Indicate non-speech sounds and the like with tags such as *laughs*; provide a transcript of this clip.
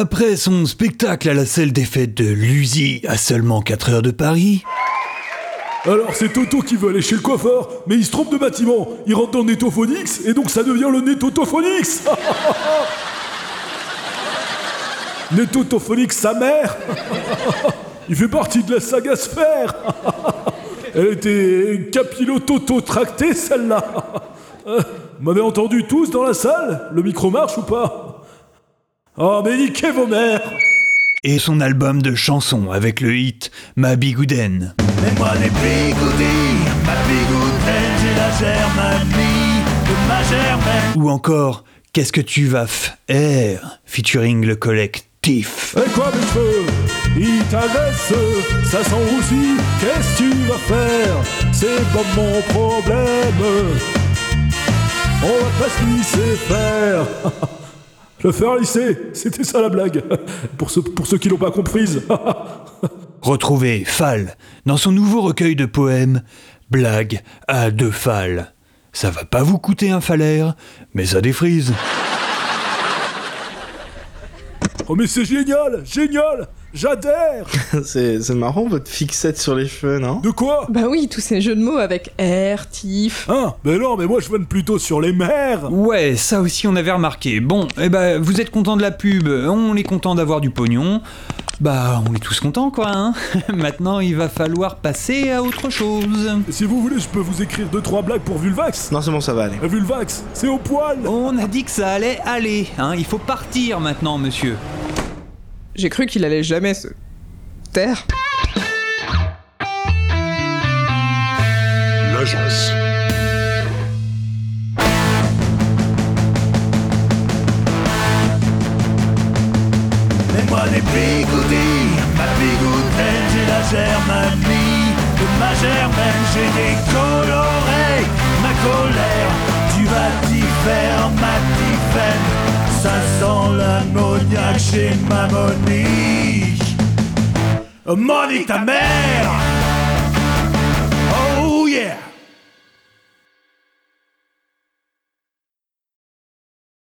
Après son spectacle à la salle des fêtes de Lusy à seulement 4 heures de Paris, Alors c'est Toto qui veut aller chez le coiffeur, mais il se trompe de bâtiment. Il rentre dans Netophonix et donc ça devient le Netotophonix. *laughs* Netotophonix sa mère. *laughs* il fait partie de la saga Sphère. *laughs* Elle était capillototo-tractée celle-là. M'avez entendu tous dans la salle? Le micro marche ou pas? Oh mais niquez vos mères et son album de chansons avec le hit Ma Bigouden. Mais moi des bigoudis, ma bigouden, j'ai la germanie de ma germaine. Ou encore Qu'est-ce que tu vas faire featuring le collectif? Et quoi mes cheveux? Il t'agresse, ça sent aussi, qu'est-ce que tu vas faire? C'est pas mon problème On va pas se laisser faire *laughs* Le faire lisser, c'était ça la blague. Pour ceux, pour ceux qui l'ont pas comprise. *laughs* Retrouvez Fall dans son nouveau recueil de poèmes Blague à deux Fall. Ça va pas vous coûter un falaire, mais ça défrise. Oh mais c'est génial! Génial J'adhère *laughs* C'est c'est marrant votre fixette sur les cheveux, non? De quoi? Bah oui, tous ces jeux de mots avec R, tif. Hein Mais non, mais moi je vanne plutôt sur les mères Ouais, ça aussi on avait remarqué. Bon, eh ben, vous êtes content de la pub, on est content d'avoir du pognon. Bah, on est tous contents quoi, hein. *laughs* Maintenant, il va falloir passer à autre chose. Si vous voulez, je peux vous écrire deux trois blagues pour Vulvax Non, c'est bon, ça va aller. Euh, Vulvax, c'est au poil On a dit que ça allait aller, hein. Il faut partir maintenant, monsieur. J'ai cru qu'il allait jamais se taire. L'agence. Mais moi des bigoudis, ma bigouden, j'ai la germanie de ma germaine. J'ai des colorés, Sent l'ammoniaque chez ma Monique. Monique ta mère